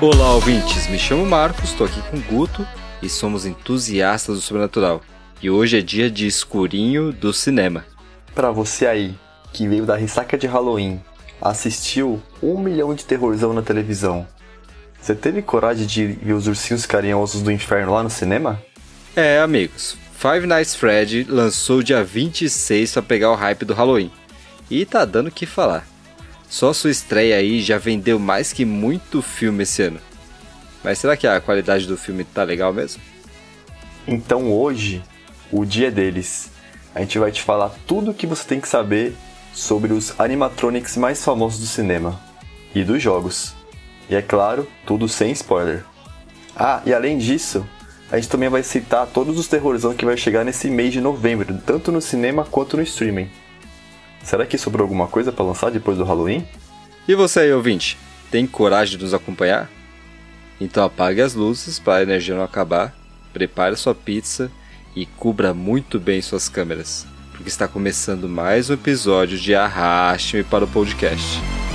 Olá, ouvintes. Me chamo Marcos, estou aqui com o Guto e somos entusiastas do sobrenatural. E hoje é dia de escurinho do cinema. Para você aí que veio da ressaca de Halloween, assistiu um milhão de terrorzão na televisão, você teve coragem de ver os ursinhos carinhosos do inferno lá no cinema? É, amigos. Five Nights Fred lançou dia 26 para pegar o hype do Halloween. E tá dando o que falar. Só sua estreia aí já vendeu mais que muito filme esse ano. Mas será que a qualidade do filme tá legal mesmo? Então hoje, o dia deles, a gente vai te falar tudo o que você tem que saber sobre os animatronics mais famosos do cinema e dos jogos. E é claro, tudo sem spoiler. Ah, e além disso, a gente também vai citar todos os terrorzão que vai chegar nesse mês de novembro, tanto no cinema quanto no streaming. Será que sobrou alguma coisa para lançar depois do Halloween? E você aí, ouvinte, tem coragem de nos acompanhar? Então apague as luzes para a energia não acabar, prepare sua pizza e cubra muito bem suas câmeras, porque está começando mais um episódio de Arraste-me para o podcast.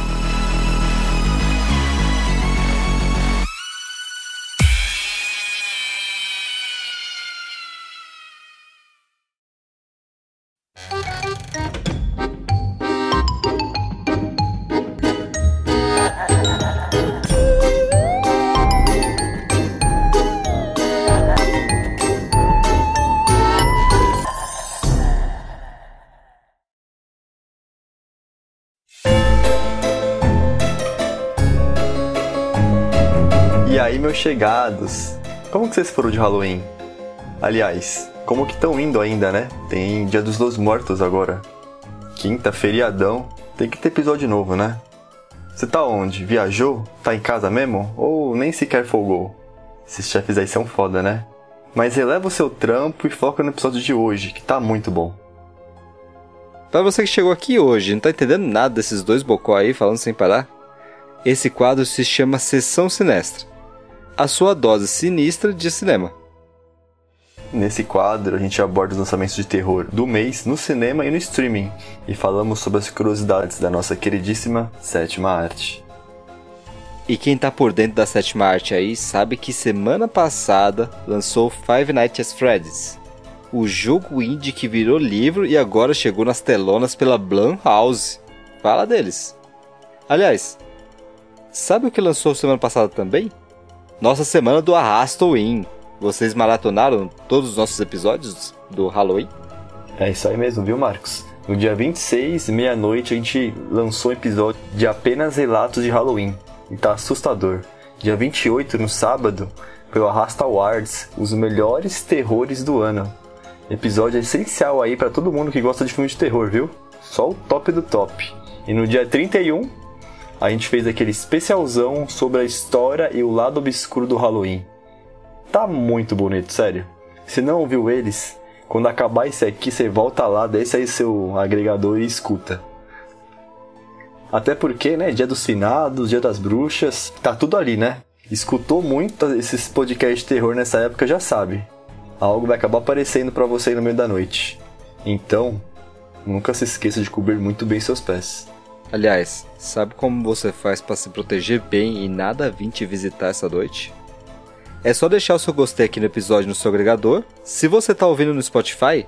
Chegados. Como que vocês foram de Halloween? Aliás, como que estão indo ainda, né? Tem Dia dos Los Mortos agora. Quinta, feriadão. Tem que ter episódio novo, né? Você tá onde? Viajou? Tá em casa mesmo? Ou nem sequer folgou? Esses chefes aí são foda, né? Mas releva o seu trampo e foca no episódio de hoje, que tá muito bom. Pra você que chegou aqui hoje não tá entendendo nada desses dois bocó aí falando sem parar, esse quadro se chama Sessão Sinestra a sua dose sinistra de cinema. Nesse quadro, a gente aborda os lançamentos de terror do mês no cinema e no streaming e falamos sobre as curiosidades da nossa queridíssima sétima arte. E quem tá por dentro da sétima arte aí sabe que semana passada lançou Five Nights at Freddy's, o jogo indie que virou livro e agora chegou nas telonas pela Blumhouse. Fala deles. Aliás, sabe o que lançou semana passada também? Nossa semana do Arrastowin. Vocês maratonaram todos os nossos episódios do Halloween? É isso aí mesmo, viu, Marcos? No dia 26, meia-noite, a gente lançou um episódio de apenas relatos de Halloween. E tá assustador. Dia 28, no sábado, foi o Arrasta Awards, os melhores terrores do ano. Episódio essencial aí para todo mundo que gosta de filme de terror, viu? Só o top do top. E no dia 31, a gente fez aquele especialzão sobre a história e o lado obscuro do Halloween. Tá muito bonito, sério. Se não ouviu eles, quando acabar esse aqui, você volta lá, desce aí seu agregador e escuta. Até porque, né, dia dos finados, dia das bruxas, tá tudo ali, né? Escutou muito esses podcasts de terror nessa época, já sabe. Algo vai acabar aparecendo para você no meio da noite. Então, nunca se esqueça de cobrir muito bem seus pés. Aliás, sabe como você faz para se proteger bem e nada vir te visitar essa noite? É só deixar o seu gostei aqui no episódio no seu agregador. Se você tá ouvindo no Spotify,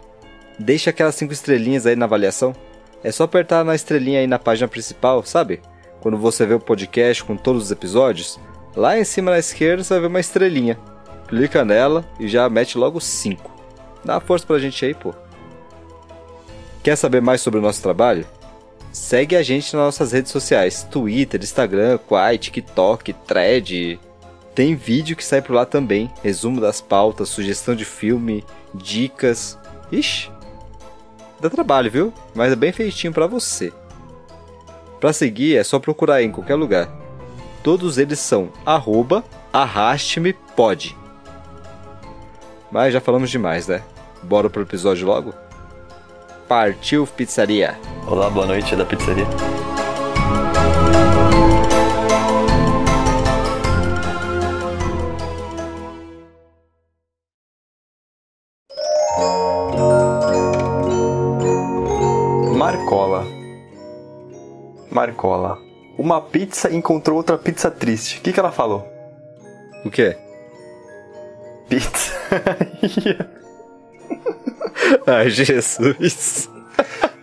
deixa aquelas 5 estrelinhas aí na avaliação. É só apertar na estrelinha aí na página principal, sabe? Quando você vê o podcast com todos os episódios, lá em cima na esquerda você vai ver uma estrelinha. Clica nela e já mete logo 5. Dá força pra gente aí, pô. Quer saber mais sobre o nosso trabalho? Segue a gente nas nossas redes sociais: Twitter, Instagram, Quai, TikTok, Thread. Tem vídeo que sai por lá também. Resumo das pautas, sugestão de filme, dicas. Ixi, dá trabalho, viu? Mas é bem feitinho para você. Para seguir é só procurar em qualquer lugar. Todos eles são arroba arraste-me-pode. Mas já falamos demais, né? Bora pro episódio logo? Partiu Pizzaria! Olá, boa noite, é da pizzaria. Marcola. Marcola. Uma pizza encontrou outra pizza triste. O que, que ela falou? O quê? Pizza. Ai, Jesus.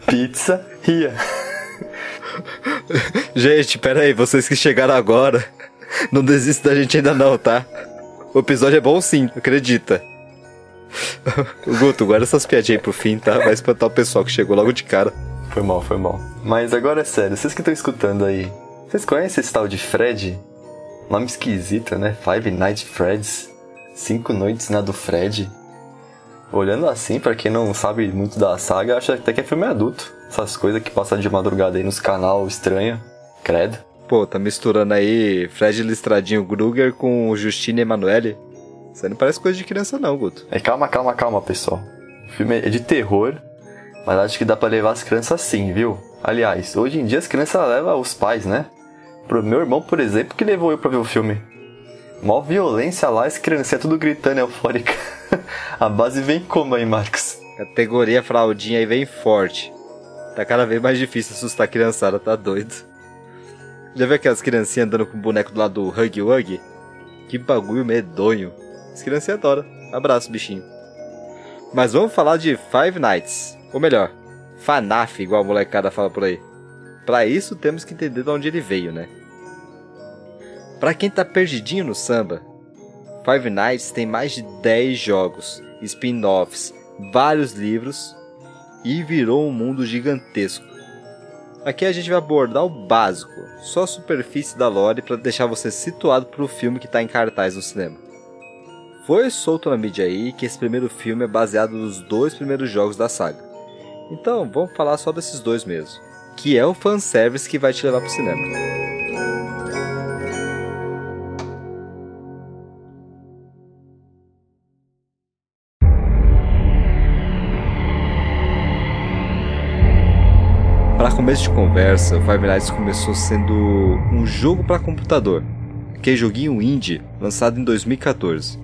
pizza ria. Gente, pera aí, vocês que chegaram agora, não desistam da gente ainda não, tá? O episódio é bom sim, acredita. Guto, guarda essas piadinhas aí pro fim, tá? Vai espantar o pessoal que chegou logo de cara. Foi mal, foi mal. Mas agora é sério, vocês que estão escutando aí, vocês conhecem esse tal de Fred? Nome esquisito, né? Five Nights Freds. Cinco noites na do Fred. Olhando assim, para quem não sabe muito da saga, acha até que é filme adulto. Essas coisas que passam de madrugada aí nos canal estranho. Credo. Pô, tá misturando aí Fred Listradinho Gruger com Justine Emanuele. Isso aí não parece coisa de criança não, Guto. É, calma, calma, calma, pessoal. O filme é de terror, mas acho que dá para levar as crianças assim, viu? Aliás, hoje em dia as crianças levam os pais, né? Pro meu irmão, por exemplo, que levou eu pra ver o filme. Mó violência lá, as crianças é tudo gritando eufórica. A base vem como aí, Marcos? Categoria fraldinha aí vem forte. Tá cada vez mais difícil assustar a criançada, tá doido. Já viu aquelas criancinhas andando com o boneco do lado do Hug Wug? Que bagulho medonho. As crianças adoram. Abraço, bichinho. Mas vamos falar de Five Nights. Ou melhor, FANAF, igual a molecada fala por aí. Para isso temos que entender de onde ele veio, né? Para quem tá perdidinho no samba, Five Nights tem mais de 10 jogos, spin-offs, vários livros e virou um mundo gigantesco. Aqui a gente vai abordar o básico, só a superfície da lore para deixar você situado para o filme que está em cartaz no cinema. Foi solto na mídia aí que esse primeiro filme é baseado nos dois primeiros jogos da saga. Então vamos falar só desses dois mesmo, que é o fanservice que vai te levar pro cinema. Começo de conversa, Five Nights começou sendo um jogo para computador, que é joguinho indie lançado em 2014.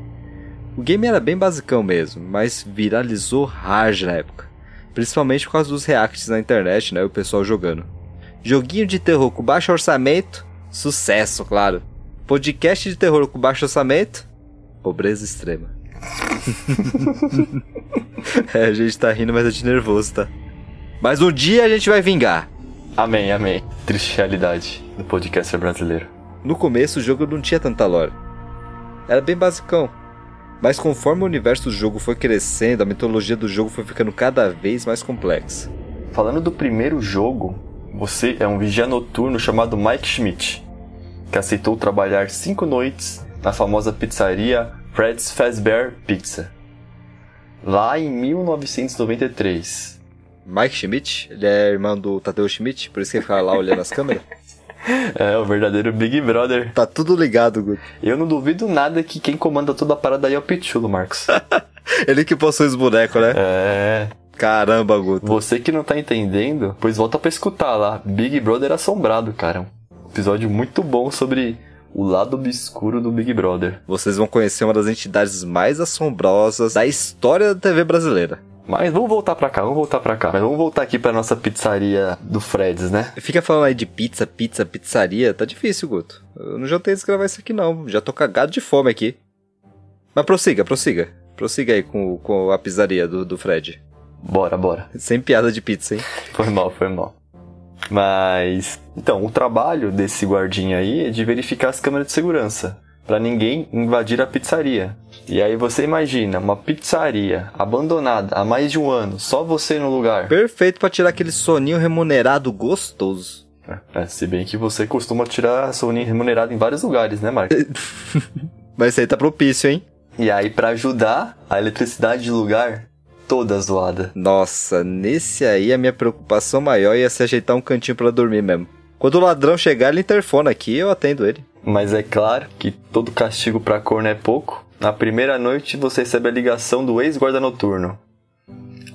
O game era bem basicão mesmo, mas viralizou hard na época, principalmente por causa dos reacts na internet, né, o pessoal jogando. Joguinho de terror com baixo orçamento, sucesso, claro. Podcast de terror com baixo orçamento, pobreza extrema. é, a gente tá rindo, mas é de nervoso, tá? Mas um dia a gente vai vingar. Amém, amém. Triste realidade do podcaster brasileiro. No começo o jogo não tinha tanta lore. Era bem basicão. Mas conforme o universo do jogo foi crescendo, a mitologia do jogo foi ficando cada vez mais complexa. Falando do primeiro jogo, você é um vigia noturno chamado Mike Schmidt, que aceitou trabalhar cinco noites na famosa pizzaria Fred's Fazbear Pizza. Lá em 1993, Mike Schmidt, ele é irmão do Tadeu Schmidt, por isso que ele fica lá olhando as câmeras. É, o verdadeiro Big Brother. Tá tudo ligado, Guto. Eu não duvido nada que quem comanda toda a parada aí é o Pichulo, Marcos. ele que possui os bonecos, né? É. Caramba, Guto. Você que não tá entendendo, pois volta pra escutar lá. Big Brother Assombrado, cara. Um episódio muito bom sobre o lado obscuro do Big Brother. Vocês vão conhecer uma das entidades mais assombrosas da história da TV brasileira. Mas vamos voltar pra cá, vamos voltar pra cá. Mas vamos voltar aqui pra nossa pizzaria do Freds, né? Fica falando aí de pizza, pizza, pizzaria. Tá difícil, Guto. Eu não jantei desgravar isso aqui, não. Já tô cagado de fome aqui. Mas prossiga, prossiga. Prossiga aí com, com a pizzaria do, do Fred. Bora, bora. Sem piada de pizza, hein? Foi mal, foi mal. Mas. Então, o trabalho desse guardinha aí é de verificar as câmeras de segurança para ninguém invadir a pizzaria. E aí você imagina uma pizzaria abandonada há mais de um ano, só você no lugar. Perfeito para tirar aquele soninho remunerado gostoso. É, se bem que você costuma tirar soninho remunerado em vários lugares, né, Marcos? Mas isso aí tá propício, hein? E aí, para ajudar, a eletricidade de lugar toda zoada. Nossa, nesse aí a minha preocupação maior ia se ajeitar um cantinho para dormir mesmo. Quando o ladrão chegar, ele interfona aqui eu atendo ele. Mas é claro que todo castigo pra corno é pouco. Na primeira noite você recebe a ligação do ex-guarda noturno.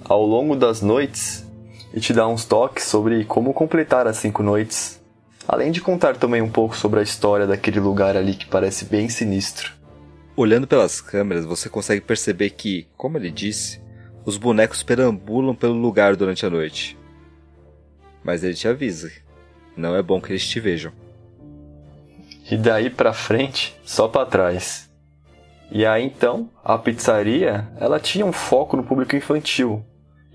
Ao longo das noites, e te dá uns toques sobre como completar as cinco noites. Além de contar também um pouco sobre a história daquele lugar ali que parece bem sinistro. Olhando pelas câmeras, você consegue perceber que, como ele disse, os bonecos perambulam pelo lugar durante a noite. Mas ele te avisa. Não é bom que eles te vejam. E daí pra frente, só pra trás. E aí então, a pizzaria, ela tinha um foco no público infantil.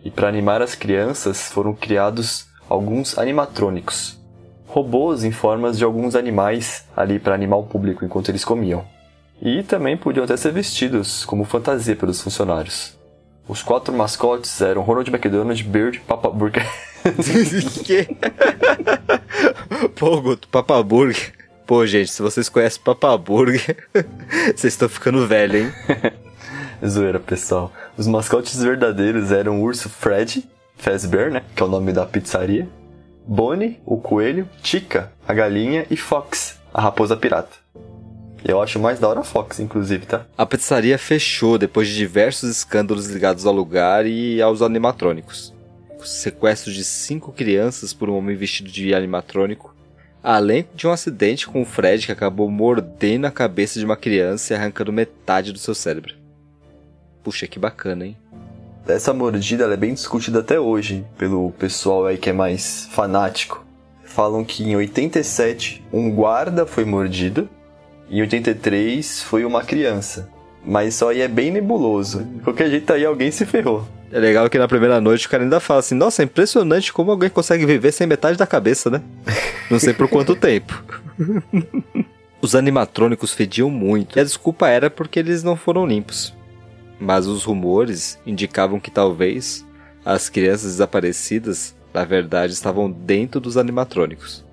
E para animar as crianças foram criados alguns animatrônicos, robôs em formas de alguns animais ali para animar o público enquanto eles comiam. E também podiam até ser vestidos como fantasia pelos funcionários. Os quatro mascotes eram Ronald McDonald, Bird, Papa Burger. que? Pô, Guto, Papa Burger. Pô, gente, se vocês conhecem Papa Burger, vocês estão ficando velho, hein? Zoeira, pessoal. Os mascotes verdadeiros eram o urso Fred, Fazbear, né? Que é o nome da pizzaria. Bonnie, o coelho, Chica, a galinha e Fox, a raposa pirata. Eu acho mais da hora Fox, inclusive, tá? A pizzaria fechou depois de diversos escândalos ligados ao lugar e aos animatrônicos. O sequestro de cinco crianças por um homem vestido de animatrônico, além de um acidente com o Fred que acabou mordendo a cabeça de uma criança e arrancando metade do seu cérebro. Puxa, que bacana, hein? Essa mordida é bem discutida até hoje pelo pessoal aí que é mais fanático. Falam que em 87 um guarda foi mordido em 83 foi uma criança. Mas isso aí é bem nebuloso. De qualquer jeito aí alguém se ferrou. É legal que na primeira noite o cara ainda fala assim: Nossa, é impressionante como alguém consegue viver sem metade da cabeça, né? Não sei por quanto tempo. Os animatrônicos fediam muito, e a desculpa era porque eles não foram limpos. Mas os rumores indicavam que talvez as crianças desaparecidas, na verdade, estavam dentro dos animatrônicos,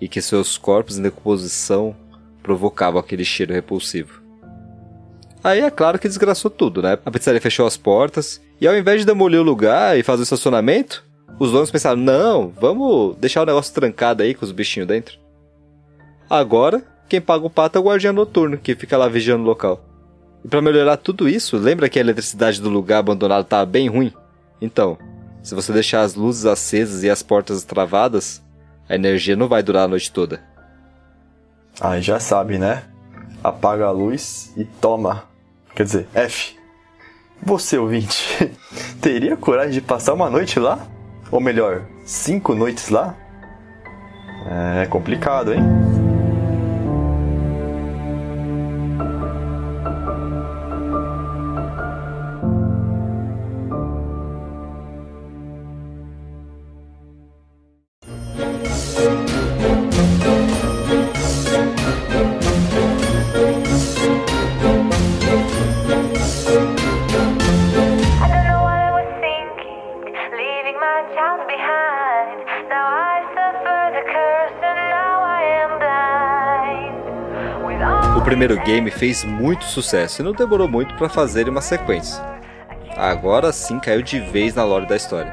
e que seus corpos em decomposição provocavam aquele cheiro repulsivo. Aí é claro que desgraçou tudo, né? A pizzaria fechou as portas e ao invés de demolir o lugar e fazer o estacionamento, os donos pensaram: não, vamos deixar o negócio trancado aí com os bichinhos dentro. Agora, quem paga o pato é o guardião noturno que fica lá vigiando o local. E para melhorar tudo isso, lembra que a eletricidade do lugar abandonado estava bem ruim? Então, se você deixar as luzes acesas e as portas travadas, a energia não vai durar a noite toda. Aí já sabe, né? Apaga a luz e toma. Quer dizer, F. Você, ouvinte, teria coragem de passar uma noite lá? Ou melhor, cinco noites lá? É complicado, hein? Game fez muito sucesso e não demorou muito para fazer uma sequência. Agora sim caiu de vez na lore da história.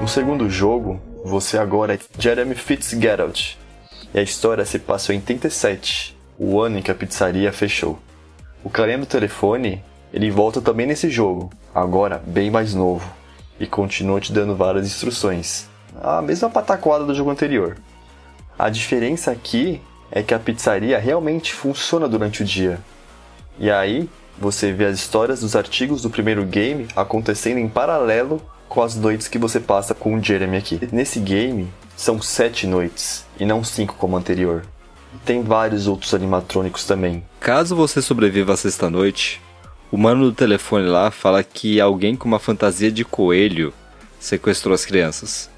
No segundo jogo, você agora é Jeremy Fitzgerald. E a história se passou em 37, o ano em que a pizzaria fechou. O carinha do telefone, ele volta também nesse jogo, agora bem mais novo, e continua te dando várias instruções. A mesma pataquada do jogo anterior. A diferença aqui é que a pizzaria realmente funciona durante o dia. E aí você vê as histórias dos artigos do primeiro game acontecendo em paralelo com as noites que você passa com o Jeremy aqui. Nesse game são sete noites e não cinco como anterior. Tem vários outros animatrônicos também. Caso você sobreviva à sexta noite, o mano do telefone lá fala que alguém com uma fantasia de coelho sequestrou as crianças.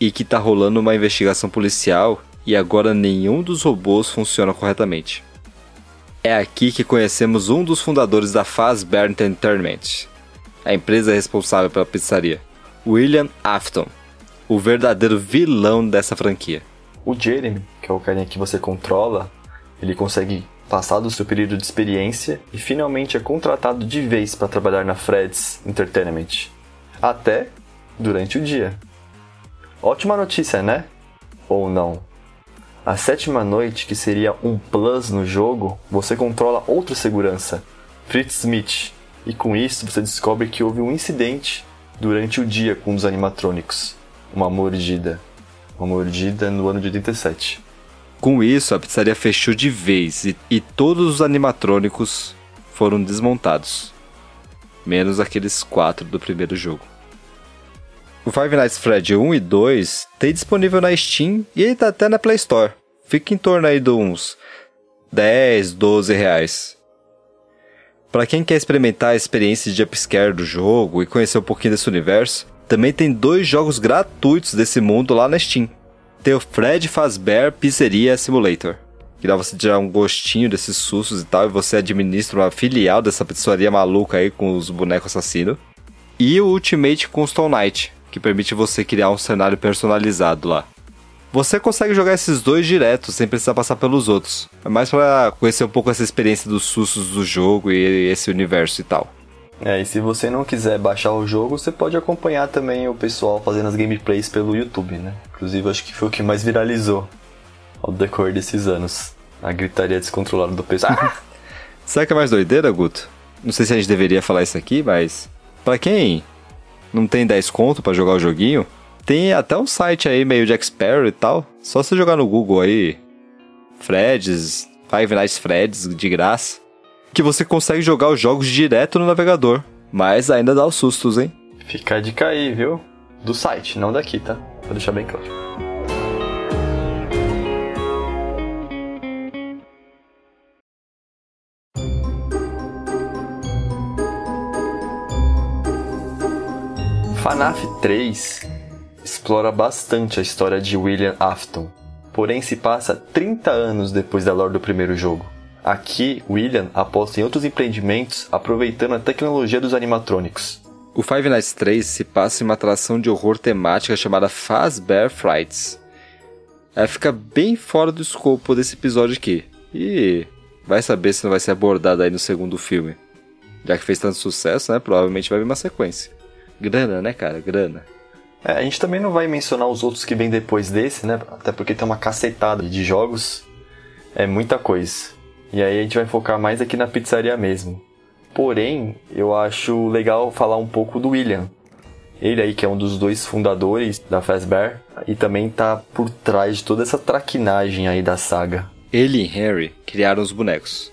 E que tá rolando uma investigação policial e agora nenhum dos robôs funciona corretamente. É aqui que conhecemos um dos fundadores da Fazbear Entertainment, a empresa responsável pela pizzaria, William Afton, o verdadeiro vilão dessa franquia. O Jeremy, que é o carinha que você controla, ele consegue passar do seu período de experiência e finalmente é contratado de vez para trabalhar na Fred's Entertainment. Até durante o dia. Ótima notícia, né? Ou não? A sétima noite, que seria um plus no jogo, você controla outra segurança, Fritz Smith, e com isso você descobre que houve um incidente durante o dia com os animatrônicos. Uma mordida. Uma mordida no ano de 87. Com isso, a pizzaria fechou de vez e, e todos os animatrônicos foram desmontados. Menos aqueles quatro do primeiro jogo. O Five Nights Fred 1 e 2 tem disponível na Steam e ele tá até na Play Store. Fica em torno aí de uns 10, 12 reais. Para quem quer experimentar a experiência de jumpscare do jogo e conhecer um pouquinho desse universo, também tem dois jogos gratuitos desse mundo lá na Steam. Tem o Fred Fazbear Pizzeria Simulator, que dá você tirar um gostinho desses sustos e tal, e você administra uma filial dessa pizzaria maluca aí com os bonecos assassinos. E o Ultimate Custom Night, que permite você criar um cenário personalizado lá. Você consegue jogar esses dois direto, sem precisar passar pelos outros. É mais para conhecer um pouco essa experiência dos sustos do jogo e esse universo e tal. É, e se você não quiser baixar o jogo, você pode acompanhar também o pessoal fazendo as gameplays pelo YouTube, né? Inclusive, acho que foi o que mais viralizou ao decorrer desses anos. A gritaria descontrolada do pessoal. O que é mais doideira, Guto? Não sei se a gente deveria falar isso aqui, mas... Pra quem não tem 10 conto para jogar o joguinho, tem até um site aí meio de Expert e tal. Só você jogar no Google aí, Freds, Five Nights Freds, de graça, que você consegue jogar os jogos direto no navegador. Mas ainda dá os sustos, hein? Fica dica aí, viu? Do site, não daqui, tá? Vou deixar bem claro. FNAF 3 explora bastante a história de William Afton, porém se passa 30 anos depois da lore do primeiro jogo. Aqui, William aposta em outros empreendimentos aproveitando a tecnologia dos animatrônicos. O Five Nights 3 se passa em uma atração de horror temática chamada Fazbear Frights. Ela fica bem fora do escopo desse episódio aqui. E vai saber se não vai ser abordada aí no segundo filme. Já que fez tanto sucesso, né? Provavelmente vai vir uma sequência. Grana, né, cara? Grana. É, a gente também não vai mencionar os outros que vêm depois desse, né? Até porque tem uma cacetada de jogos. É muita coisa. E aí a gente vai focar mais aqui na pizzaria mesmo. Porém, eu acho legal falar um pouco do William. Ele aí que é um dos dois fundadores da Fazbear e também tá por trás de toda essa traquinagem aí da saga. Ele e Harry criaram os bonecos.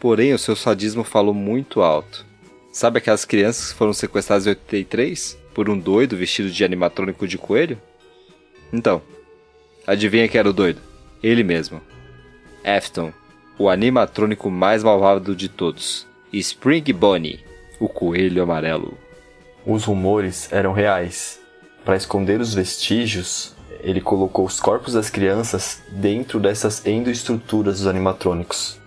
Porém, o seu sadismo falou muito alto. Sabe aquelas crianças que foram sequestradas em 83 por um doido vestido de animatrônico de coelho? Então, adivinha quem era o doido? Ele mesmo. Afton, o animatrônico mais malvado de todos. Spring Bonnie, o coelho amarelo. Os rumores eram reais. Para esconder os vestígios, ele colocou os corpos das crianças dentro dessas endoestruturas dos animatrônicos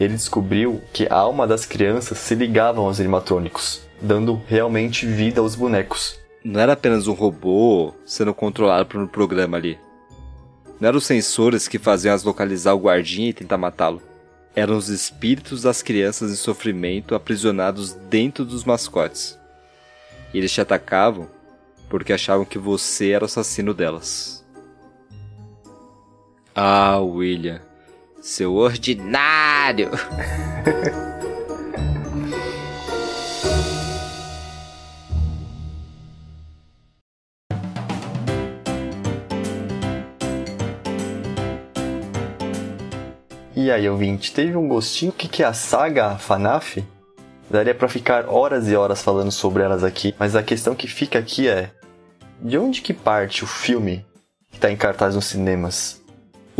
ele descobriu que a alma das crianças se ligavam aos animatrônicos, dando realmente vida aos bonecos. Não era apenas um robô sendo controlado por um programa ali. Não eram os sensores que faziam as localizar o guardinha e tentar matá-lo. Eram os espíritos das crianças em sofrimento aprisionados dentro dos mascotes. E eles te atacavam porque achavam que você era o assassino delas. Ah, William, seu ordinário! E aí, ouvinte, teve um gostinho? O que é a saga FNAF? Daria para ficar horas e horas falando sobre elas aqui, mas a questão que fica aqui é: de onde que parte o filme que está em cartaz nos cinemas?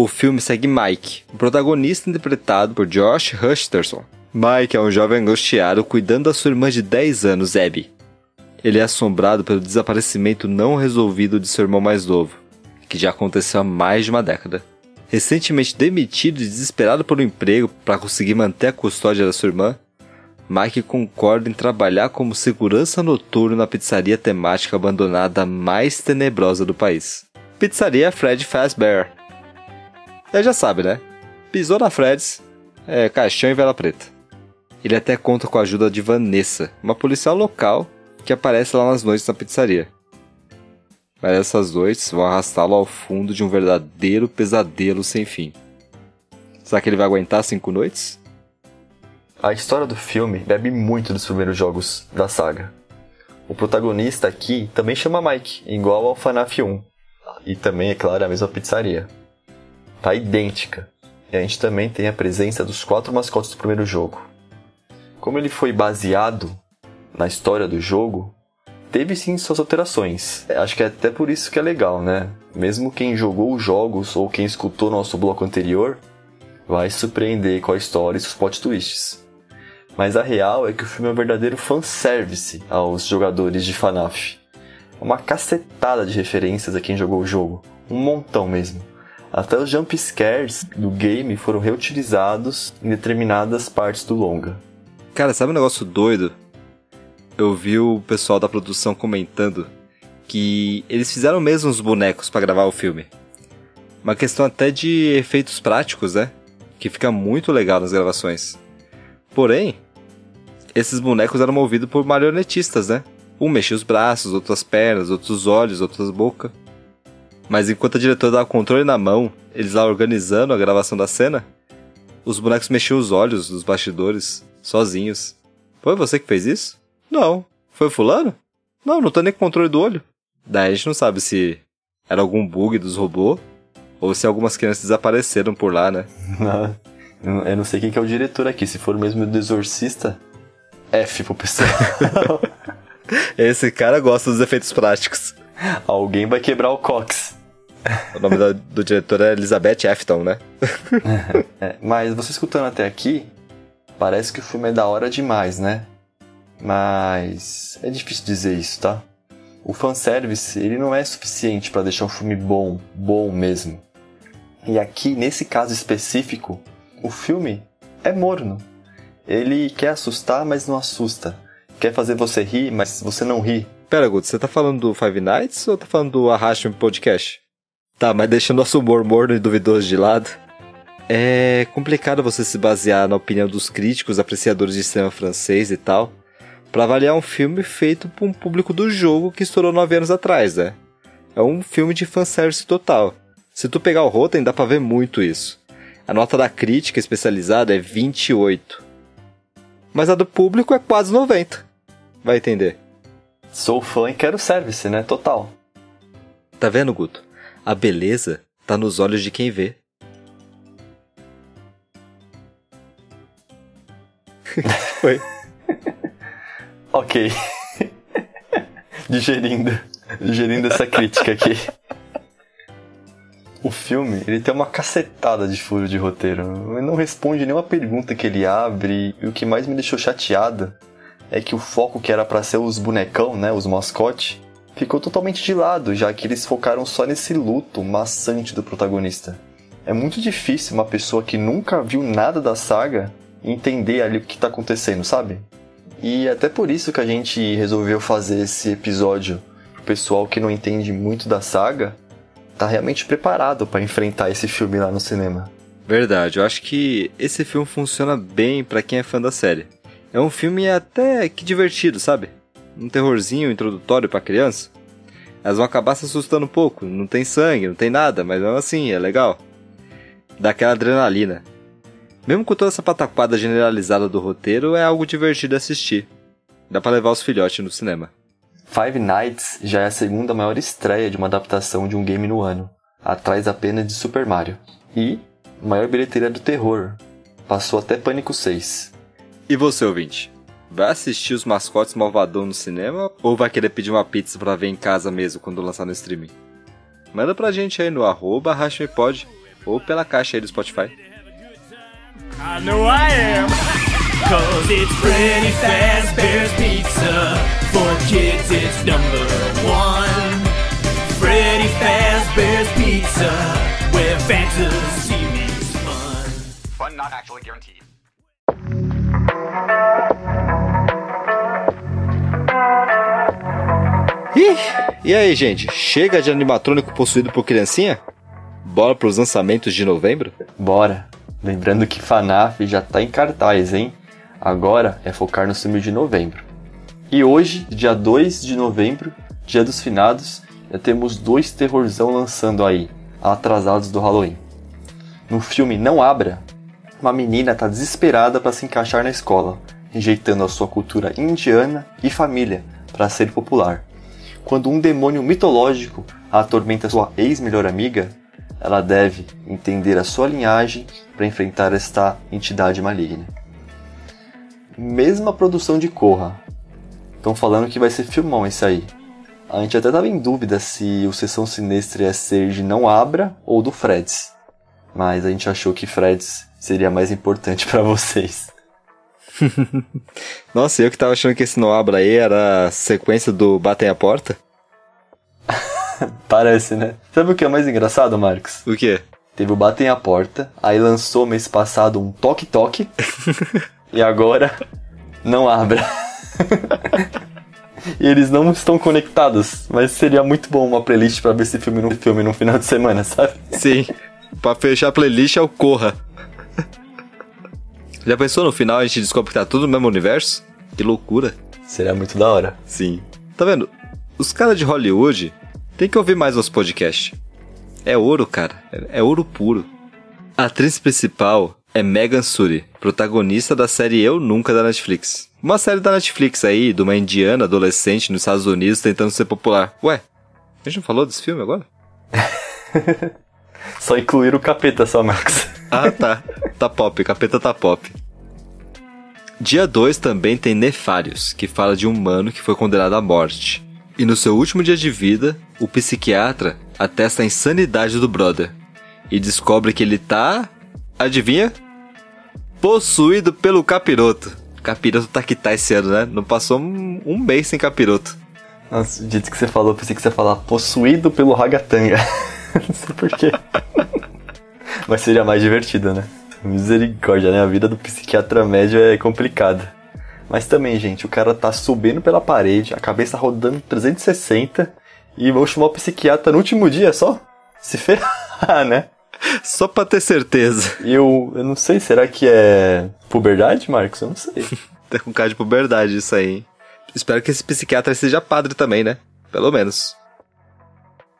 O filme segue Mike, o protagonista interpretado por Josh Hutcherson. Mike é um jovem angustiado cuidando da sua irmã de 10 anos, Abby. Ele é assombrado pelo desaparecimento não resolvido de seu irmão mais novo, que já aconteceu há mais de uma década. Recentemente demitido e desesperado por um emprego para conseguir manter a custódia da sua irmã, Mike concorda em trabalhar como segurança noturno na pizzaria temática abandonada mais tenebrosa do país. Pizzaria Fred Fazbear, é, já sabe, né? Pisou na Freds, é caixão e vela preta. Ele até conta com a ajuda de Vanessa, uma policial local que aparece lá nas noites na pizzaria. Mas essas noites vão arrastá-lo ao fundo de um verdadeiro pesadelo sem fim. Será que ele vai aguentar cinco noites? A história do filme bebe muito dos primeiros jogos da saga. O protagonista aqui também chama Mike, igual ao FNAF 1. E também, é claro, a mesma pizzaria tá idêntica. E a gente também tem a presença dos quatro mascotes do primeiro jogo. Como ele foi baseado na história do jogo, teve sim suas alterações. É, acho que é até por isso que é legal, né? Mesmo quem jogou os jogos ou quem escutou nosso bloco anterior vai se surpreender com a história e seus plot twists. Mas a real é que o filme é um verdadeiro fanservice aos jogadores de FNAF. Uma cacetada de referências a quem jogou o jogo. Um montão mesmo. Até os jump scares do game foram reutilizados em determinadas partes do longa. Cara, sabe um negócio doido? Eu vi o pessoal da produção comentando que eles fizeram mesmo os bonecos para gravar o filme. Uma questão até de efeitos práticos, né? Que fica muito legal nas gravações. Porém, esses bonecos eram movidos por marionetistas, né? Um mexia os braços, outras pernas, outros olhos, outras bocas. Mas enquanto a diretora dava o controle na mão, eles lá organizando a gravação da cena, os bonecos mexiam os olhos dos bastidores, sozinhos. Foi você que fez isso? Não. Foi fulano? Não, não tô nem com controle do olho. Daí a gente não sabe se era algum bug dos robôs ou se algumas crianças desapareceram por lá, né? Não, eu não sei quem que é o diretor aqui. Se for mesmo do Exorcista, F pro pessoal. Esse cara gosta dos efeitos práticos. Alguém vai quebrar o Cox. O nome do, do diretor é Elizabeth Afton, né? é, mas você escutando até aqui, parece que o filme é da hora demais, né? Mas é difícil dizer isso, tá? O fanservice, ele não é suficiente para deixar um filme bom, bom mesmo. E aqui, nesse caso específico, o filme é morno. Ele quer assustar, mas não assusta. Quer fazer você rir, mas você não ri. Pera, Guto, você tá falando do Five Nights ou tá falando do Arraste Podcast? Tá, mas deixando nosso humor morno e duvidoso de lado. É complicado você se basear na opinião dos críticos, apreciadores de cinema francês e tal, para avaliar um filme feito por um público do jogo que estourou nove anos atrás, né? É um filme de fanservice total. Se tu pegar o Rotten, dá pra ver muito isso. A nota da crítica especializada é 28. Mas a do público é quase 90. Vai entender. Sou fã e quero service, né? Total. Tá vendo, Guto? A beleza tá nos olhos de quem vê. Foi. ok. digerindo. Digerindo essa crítica aqui. O filme, ele tem uma cacetada de furo de roteiro. Ele não responde nenhuma pergunta que ele abre. E o que mais me deixou chateado é que o foco que era para ser os bonecão, né, os mascotes, ficou totalmente de lado, já que eles focaram só nesse luto maçante do protagonista. É muito difícil uma pessoa que nunca viu nada da saga entender ali o que está acontecendo, sabe? E até por isso que a gente resolveu fazer esse episódio pro pessoal que não entende muito da saga, tá realmente preparado para enfrentar esse filme lá no cinema. Verdade, eu acho que esse filme funciona bem para quem é fã da série. É um filme até que divertido, sabe? Um terrorzinho introdutório para criança, elas vão acabar se assustando um pouco. Não tem sangue, não tem nada, mas mesmo assim, é legal. Dá aquela adrenalina. Mesmo com toda essa pataquada generalizada do roteiro, é algo divertido assistir. Dá para levar os filhotes no cinema. Five Nights já é a segunda maior estreia de uma adaptação de um game no ano, atrás apenas de Super Mario. E maior bilheteria do terror, passou até Pânico 6. E você, ouvinte? Vai assistir os mascotes malvadão no cinema ou vai querer pedir uma pizza pra ver em casa mesmo quando lançar no streaming? Manda pra gente aí no arroba Pod ou pela caixa aí do Spotify. I know I am. Cause it's pretty fast Bears Pizza. For kids it's number one. Freddy Fazbear's Pizza. Where fantasy meets fun. Fun not actually guaranteed. E aí, gente? Chega de animatrônico possuído por criancinha? Bora pros lançamentos de novembro? Bora. Lembrando que FANAF já tá em cartaz, hein? Agora é focar no filme de novembro. E hoje, dia 2 de novembro, dia dos finados, já temos dois terrorzão lançando aí, atrasados do Halloween. No filme Não Abra, uma menina tá desesperada para se encaixar na escola, rejeitando a sua cultura indiana e família para ser popular. Quando um demônio mitológico atormenta sua ex-melhor amiga, ela deve entender a sua linhagem para enfrentar esta entidade maligna. Mesma produção de Korra, Estão falando que vai ser filmão esse aí. A gente até tava em dúvida se o Sessão Sinistra ia ser de Não Abra ou do Freds. Mas a gente achou que Freds seria mais importante para vocês. Nossa, eu que tava achando que esse Não Abra aí era a sequência do Batem a Porta. Parece, né? Sabe o que é mais engraçado, Marcos? O quê? Teve o Batem a Porta, aí lançou mês passado um Toque Toque, e agora não abra. e eles não estão conectados, mas seria muito bom uma playlist para ver esse filme no filme no final de semana, sabe? Sim. pra fechar a playlist é o Corra. Já pensou no final a gente descobre que tá tudo no mesmo universo? Que loucura. Seria muito da hora. Sim. Tá vendo? Os caras de Hollywood tem que ouvir mais os podcasts. É ouro, cara. É, ouro puro. A atriz principal é Megan Suri, protagonista da série Eu Nunca da Netflix. Uma série da Netflix aí, de uma indiana adolescente nos Estados Unidos tentando ser popular. Ué, a gente não falou desse filme agora? só incluir o capeta só, Marcos. ah, tá. Tá pop, capeta tá pop. Dia 2 também tem Nefários, que fala de um humano que foi condenado à morte. E no seu último dia de vida, o psiquiatra atesta a insanidade do brother e descobre que ele tá. Adivinha? Possuído pelo capiroto. Capiroto tá que tá esse ano, né? Não passou um, um mês sem capiroto. Nossa, o jeito que você falou, pensei que você ia falar possuído pelo ragatanga. Não sei porquê. Mas seria mais divertido, né? Misericórdia, né? A vida do psiquiatra médio é complicada. Mas também, gente, o cara tá subindo pela parede, a cabeça rodando 360 e vou chamar o psiquiatra no último dia só? Se ferrar, né? Só pra ter certeza. Eu, eu não sei, será que é puberdade, Marcos? Eu não sei. Tem um cara de puberdade isso aí. Espero que esse psiquiatra seja padre também, né? Pelo menos.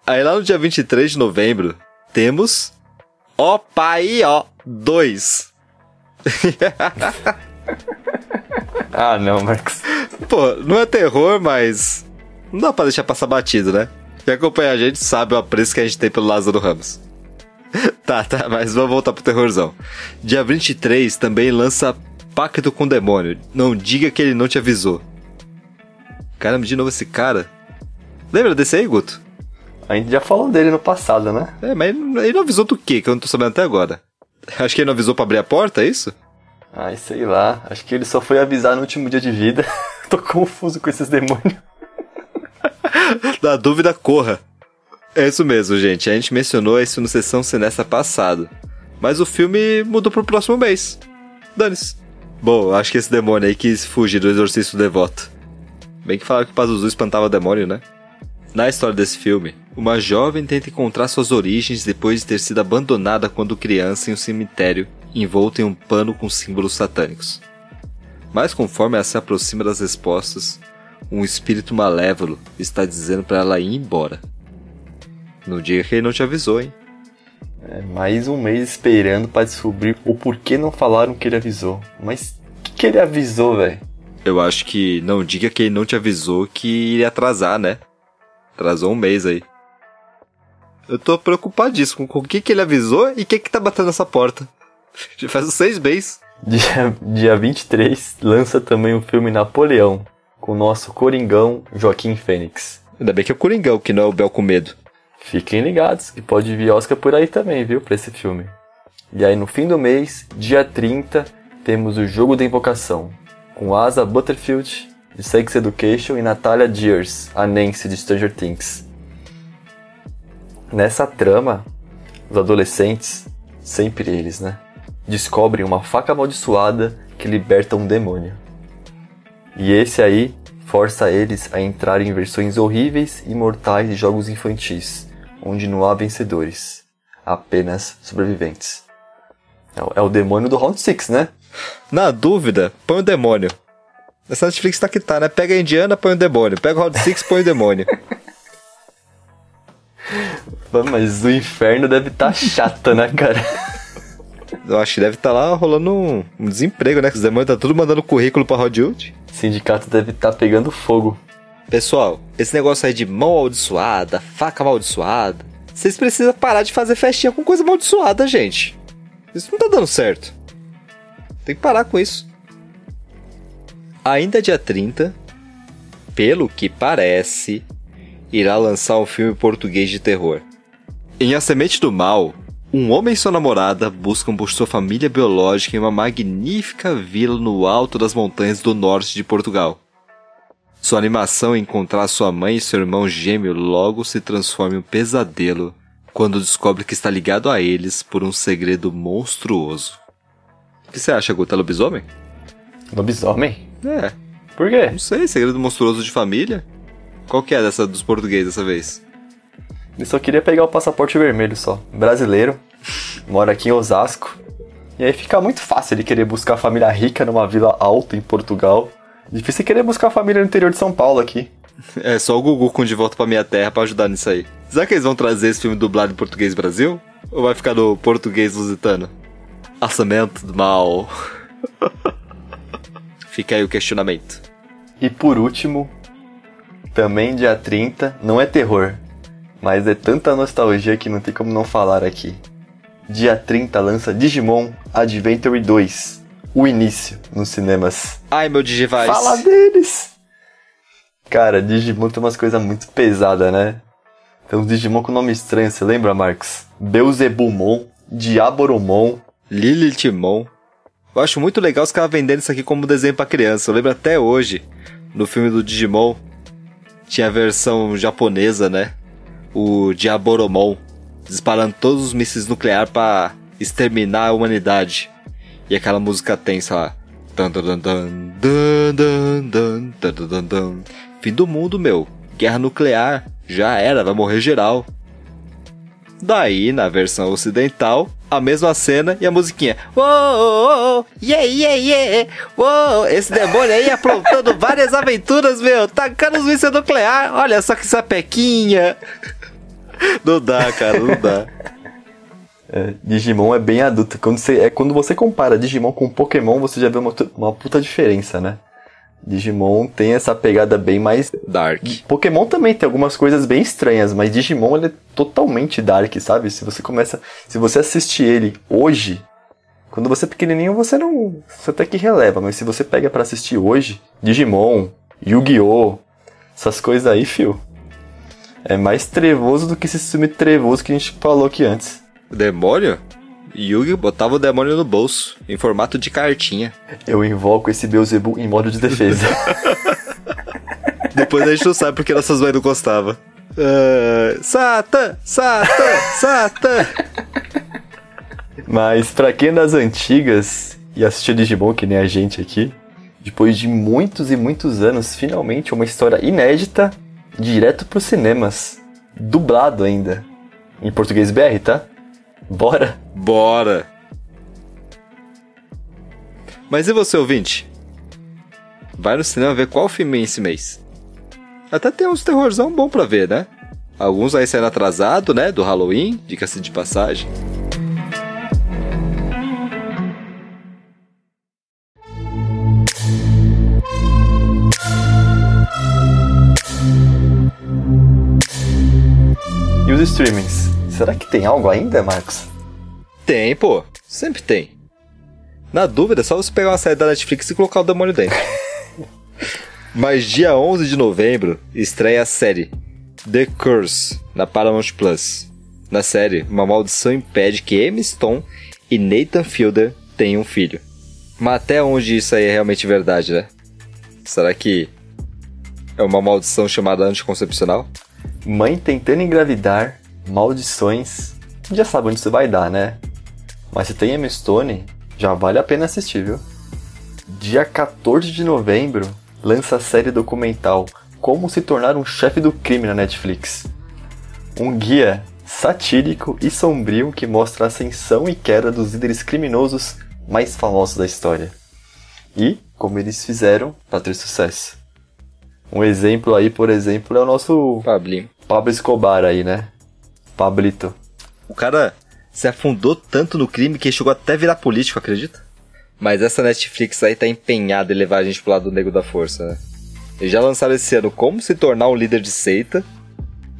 Aí lá no dia 23 de novembro, temos Ó Pai Ó 2. ah, não, Marcos. Pô, não é terror, mas não dá pra deixar passar batido, né? Quem acompanha a gente sabe o apreço que a gente tem pelo Lázaro Ramos. tá, tá, mas vamos voltar pro terrorzão. Dia 23 também lança Pacto com o Demônio. Não diga que ele não te avisou. Caramba, de novo esse cara. Lembra desse aí, Guto? A gente já falou dele no passado, né? É, mas ele não avisou do quê? Que eu não tô sabendo até agora. Acho que ele não avisou pra abrir a porta, é isso? Ai, sei lá. Acho que ele só foi avisar no último dia de vida. tô confuso com esses demônios. Da dúvida, corra. É isso mesmo, gente. A gente mencionou isso no Sessão Sinesta passado. Mas o filme mudou pro próximo mês. Dane-se. Bom, acho que esse demônio aí quis fugir do exorcista devoto. Bem que falaram que o Pazuzu espantava demônio, né? Na história desse filme, uma jovem tenta encontrar suas origens depois de ter sido abandonada quando criança em um cemitério, envolta em um pano com símbolos satânicos. Mas conforme ela se aproxima das respostas, um espírito malévolo está dizendo para ela ir embora. No dia que ele não te avisou, hein? É, mais um mês esperando para descobrir o porquê não falaram que ele avisou. Mas o que, que ele avisou, velho? Eu acho que não diga que ele não te avisou que iria atrasar, né? Atrasou um mês aí. Eu tô preocupadíssimo com o que, que ele avisou e o que que tá batendo nessa porta. Já faz uns seis meses. Dia, dia 23 lança também o filme Napoleão, com o nosso Coringão Joaquim Fênix. Ainda bem que é o Coringão, que não é o Bel com medo. Fiquem ligados, que pode vir Oscar por aí também, viu, pra esse filme. E aí no fim do mês, dia 30, temos o Jogo da Invocação, com Asa Butterfield, de Sex Education, e Natalia Dears, a Nancy de Stranger Things. Nessa trama, os adolescentes, sempre eles, né, descobrem uma faca amaldiçoada que liberta um demônio. E esse aí força eles a entrar em versões horríveis e mortais de jogos infantis, onde não há vencedores, apenas sobreviventes. É o é demônio do Round 6, né? Na dúvida, põe o demônio. Essa Netflix tá que tá, né? Pega a indiana, põe o demônio. Pega o Round 6, põe o demônio. Mas o inferno deve estar tá chato, né, cara? Eu acho que deve estar tá lá rolando um, um, desemprego, né? Que os demônios tá tudo mandando currículo pra Hollywood. O sindicato deve estar tá pegando fogo. Pessoal, esse negócio aí de mão amaldiçoada, faca amaldiçoada, vocês precisam parar de fazer festinha com coisa amaldiçoada, gente. Isso não tá dando certo. Tem que parar com isso. Ainda dia 30, pelo que parece, irá lançar um filme português de terror. Em A Semente do Mal, um homem e sua namorada buscam por sua família biológica em uma magnífica vila no alto das montanhas do norte de Portugal. Sua animação em encontrar sua mãe e seu irmão gêmeo logo se transforma em um pesadelo quando descobre que está ligado a eles por um segredo monstruoso. O que você acha, Guta? Lobisomem? Lobisomem? É, Por quê? não sei, segredo monstruoso de família? Qual que é dessa dos portugueses dessa vez? Eu só queria pegar o passaporte vermelho só. Brasileiro, mora aqui em Osasco. E aí fica muito fácil ele querer buscar família rica numa vila alta em Portugal. Difícil querer buscar família no interior de São Paulo aqui. É só o Gugu com De Volta Pra Minha Terra pra ajudar nisso aí. Será que eles vão trazer esse filme dublado em português Brasil? Ou vai ficar no português lusitano? Assamento do mal. Fica aí o questionamento. E por último, também dia 30, não é terror, mas é tanta nostalgia que não tem como não falar aqui. Dia 30 lança Digimon Adventure 2, o início, nos cinemas. Ai, meu Digivice. Fala deles! Cara, Digimon tem umas coisas muito pesadas, né? Tem uns Digimon com nome estranho, você lembra, Marcos? Beelzebumon, Diaboromon. Lilithmon. Eu acho muito legal os caras vendendo isso aqui como desenho pra criança. Eu lembro até hoje, no filme do Digimon, tinha a versão japonesa, né? o Diaboromon, disparando todos os mísseis nucleares para exterminar a humanidade. E aquela música tensa lá. Fim do mundo, meu. Guerra nuclear. Já era, vai morrer geral. Daí, na versão ocidental, a mesma cena e a musiquinha. Uou, yeah, yeah, yeah. Uou, esse demônio aí aprontando várias aventuras, meu. Tacando os mísseis nuclear. Olha só que sapequinha. Não dá, cara, não dá. É, Digimon é bem adulto. Quando você, é quando você compara Digimon com Pokémon, você já vê uma, uma puta diferença, né? Digimon tem essa pegada bem mais. Dark. Pokémon também tem algumas coisas bem estranhas, mas Digimon ele é totalmente dark, sabe? Se você começa. Se você assistir ele hoje, quando você é pequenininho, você não. Você até que releva, mas se você pega pra assistir hoje, Digimon, Yu-Gi-Oh! Essas coisas aí, fio. É mais trevoso do que esse filme trevoso que a gente falou aqui antes. Demônio? Yugi botava o demônio no bolso, em formato de cartinha. Eu invoco esse Beelzebub em modo de defesa. Depois a gente não sabe porque nossas mães não gostavam. Ah, Satan! Satan! Satan! Mas pra quem é das antigas e assistiu Digimon, que nem a gente aqui, depois de muitos e muitos anos, finalmente uma história inédita, direto pros cinemas. Dublado ainda. Em português BR, tá? Bora! Bora! Mas e você, ouvinte? Vai no cinema ver qual filme esse mês. Até tem uns terrorzão bom pra ver, né? Alguns aí saindo atrasado, né? Do Halloween, dica-se de passagem. E os streamings? Será que tem algo ainda, Marcos? Tem, pô. Sempre tem. Na dúvida, é só você pegar uma série da Netflix e colocar o demônio dentro. Mas dia 11 de novembro estreia a série The Curse na Paramount Plus. Na série, uma maldição impede que Emma Stone e Nathan Fielder tenham um filho. Mas até onde isso aí é realmente verdade, né? Será que é uma maldição chamada anticoncepcional? Mãe tentando engravidar, maldições. Já sabe onde isso vai dar, né? Mas se tem Emma Stone, já vale a pena assistir, viu? Dia 14 de novembro, lança a série documental Como se tornar um chefe do crime na Netflix. Um guia satírico e sombrio que mostra a ascensão e queda dos líderes criminosos mais famosos da história. E como eles fizeram para ter sucesso. Um exemplo aí, por exemplo, é o nosso Pablinho. Pablo Escobar aí, né? Pablito. O cara se afundou tanto no crime que chegou até virar político, acredita? Mas essa Netflix aí tá empenhada em levar a gente pro lado negro da força, né? Eles já lançaram esse ano como se tornar um líder de seita,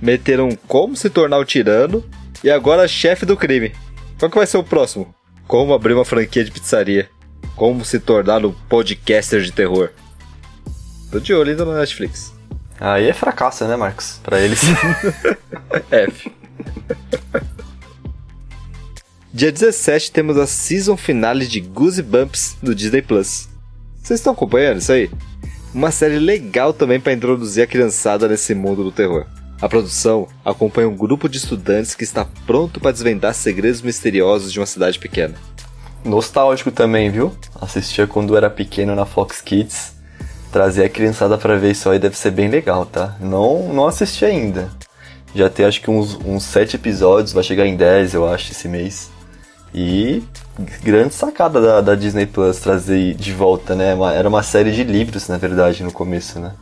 meteram como se tornar um tirano e agora chefe do crime. Qual que vai ser o próximo? Como abrir uma franquia de pizzaria. Como se tornar um podcaster de terror. Tô de olho ainda na Netflix. Aí é fracasso, né, Marcos? Pra eles. F. Dia 17 temos a season finale de Goosebumps do Disney Plus. Vocês estão acompanhando isso aí? Uma série legal também para introduzir a criançada nesse mundo do terror. A produção acompanha um grupo de estudantes que está pronto para desvendar segredos misteriosos de uma cidade pequena. Nostálgico também, viu? Assistia quando era pequeno na Fox Kids. Trazer a criançada para ver isso aí deve ser bem legal, tá? Não, não assisti ainda. Já tem acho que uns, uns sete episódios, vai chegar em 10, eu acho, esse mês. E grande sacada da, da, Disney Plus trazer de volta, né? Era uma série de livros, na verdade, no começo, né?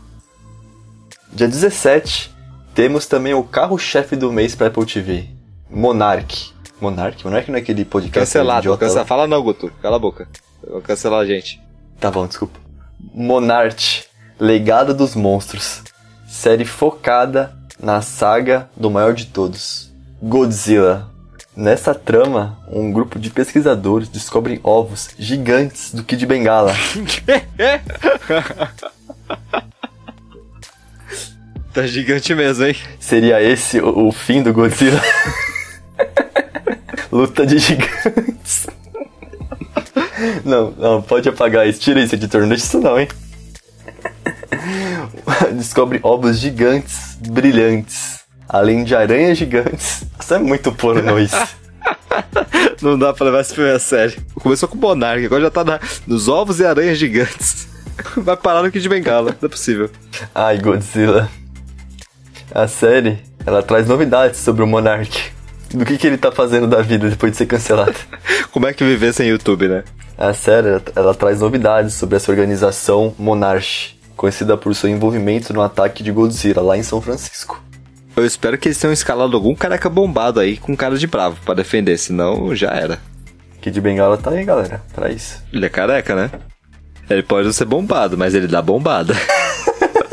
Dia 17, temos também o carro-chefe do mês para Apple TV, Monarch. Monarch? Monarch não é aquele podcast Cancelado, cancela. Fala não, Guto. Cala a boca. Vou cancelar a gente. Tá bom, desculpa. Monarch, Legado dos Monstros. Série focada na saga do maior de todos, Godzilla. Nessa trama, um grupo de pesquisadores descobrem ovos gigantes do Kid Bengala. tá gigante mesmo, hein? Seria esse o, o fim do Godzilla? Luta de gigantes. Não, não, pode apagar isso. Tira isso, editor. Não deixa isso não, hein? Descobre ovos gigantes, brilhantes além de aranhas gigantes. Isso é muito porno isso. Não dá pra levar esse filme a sério. Começou com o Monark, agora já tá na, nos ovos e aranhas gigantes. Vai parar no Kid Bengala, não é possível. Ai, Godzilla. A série, ela traz novidades sobre o Monark. Do que, que ele tá fazendo da vida depois de ser cancelado. Como é que viver sem YouTube, né? A série, ela traz novidades sobre essa organização Monarch, conhecida por seu envolvimento no ataque de Godzilla lá em São Francisco. Eu espero que eles tenham escalado algum careca bombado aí com cara de bravo para defender, senão já era. Kid Bengala tá aí, galera, pra isso. Ele é careca, né? Ele pode não ser bombado, mas ele dá bombada.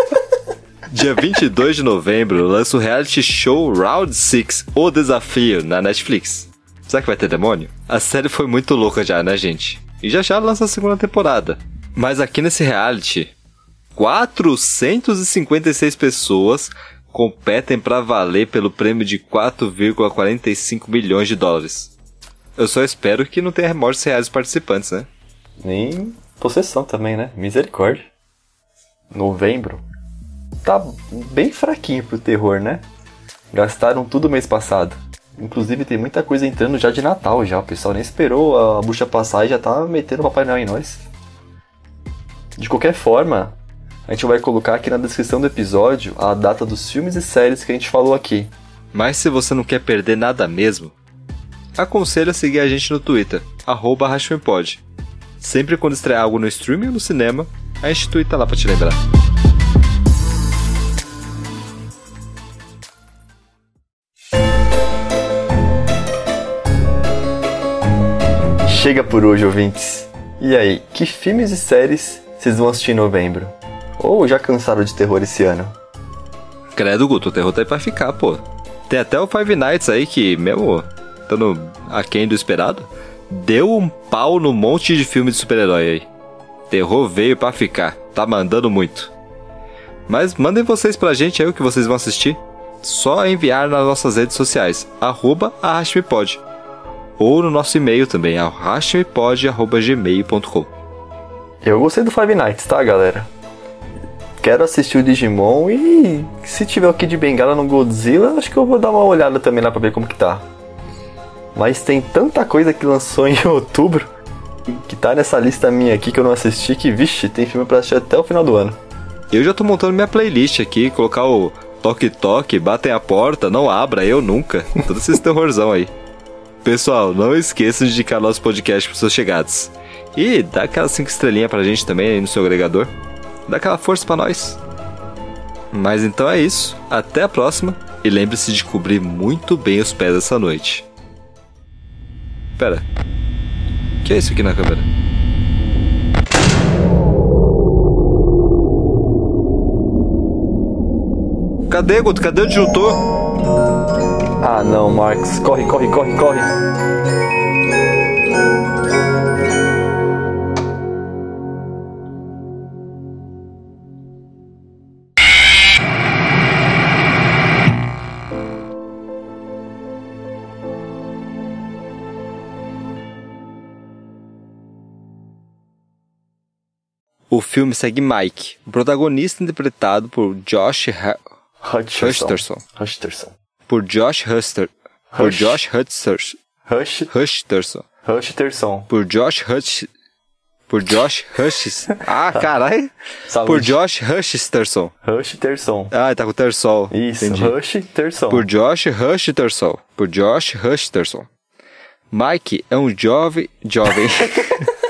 Dia 22 de novembro lança o reality show Round 6, O Desafio, na Netflix. Será que vai ter demônio? A série foi muito louca já, né, gente? E já já lança a segunda temporada. Mas aqui nesse reality, 456 pessoas competem para valer pelo prêmio de 4,45 milhões de dólares. Eu só espero que não tenha mortes reais participantes, né? Nem possessão também, né? Misericórdia. Novembro. Tá bem fraquinho pro terror, né? Gastaram tudo mês passado. Inclusive tem muita coisa entrando já de Natal já. O pessoal nem esperou a bucha passar e já tá metendo o Papai Noel em nós. De qualquer forma, a gente vai colocar aqui na descrição do episódio a data dos filmes e séries que a gente falou aqui. Mas se você não quer perder nada mesmo, aconselho a seguir a gente no Twitter, arroba Sempre quando estrear algo no streaming ou no cinema, a gente twitta lá pra te lembrar. Chega por hoje, ouvintes. E aí, que filmes e séries vocês vão assistir em novembro? Ou já cansaram de terror esse ano? Credo, Guto, o terror tá aí pra ficar, pô. Tem até o Five Nights aí que, mesmo estando aquém do esperado, deu um pau no monte de filme de super-herói aí. Terror veio para ficar, tá mandando muito. Mas mandem vocês pra gente aí o que vocês vão assistir. Só enviar nas nossas redes sociais, arroba Ou no nosso e-mail também, arrastmepod.gmail.com Eu gostei do Five Nights, tá, galera? quero assistir o Digimon e se tiver o Kid Bengala no Godzilla, acho que eu vou dar uma olhada também lá pra ver como que tá. Mas tem tanta coisa que lançou em outubro que tá nessa lista minha aqui que eu não assisti que, vixe, tem filme pra assistir até o final do ano. Eu já tô montando minha playlist aqui, colocar o toque toque, batem a porta, não abra, eu nunca. Todo esse terrorzão aí. Pessoal, não esqueçam de indicar nosso podcast pros seus chegados. E dá aquela 5 estrelinhas pra gente também aí no seu agregador dá aquela força para nós. Mas então é isso. Até a próxima. E lembre-se de cobrir muito bem os pés essa noite. Pera. O que é isso aqui na câmera? Cadê, Guto? Cadê o disjuntor? Ah não, Marx, corre, corre, corre, corre. O filme segue Mike, protagonista interpretado por Josh Hutcherson. Hutcherson. Hutcherson por Josh Huster, por Hush. Josh Hutcherson, Hush. Hutcherson, Hutcherson. por Josh Hutch, por Josh Hutchis. Ah, caralho. Saúde. Por Josh Hutcherson. Hutcherson. Ah, tá com Tersol. Isso, Entendi. Hutcherson. Por Josh Hutcherson. Por Josh Hutcherson. Mike é um jovem, jovem,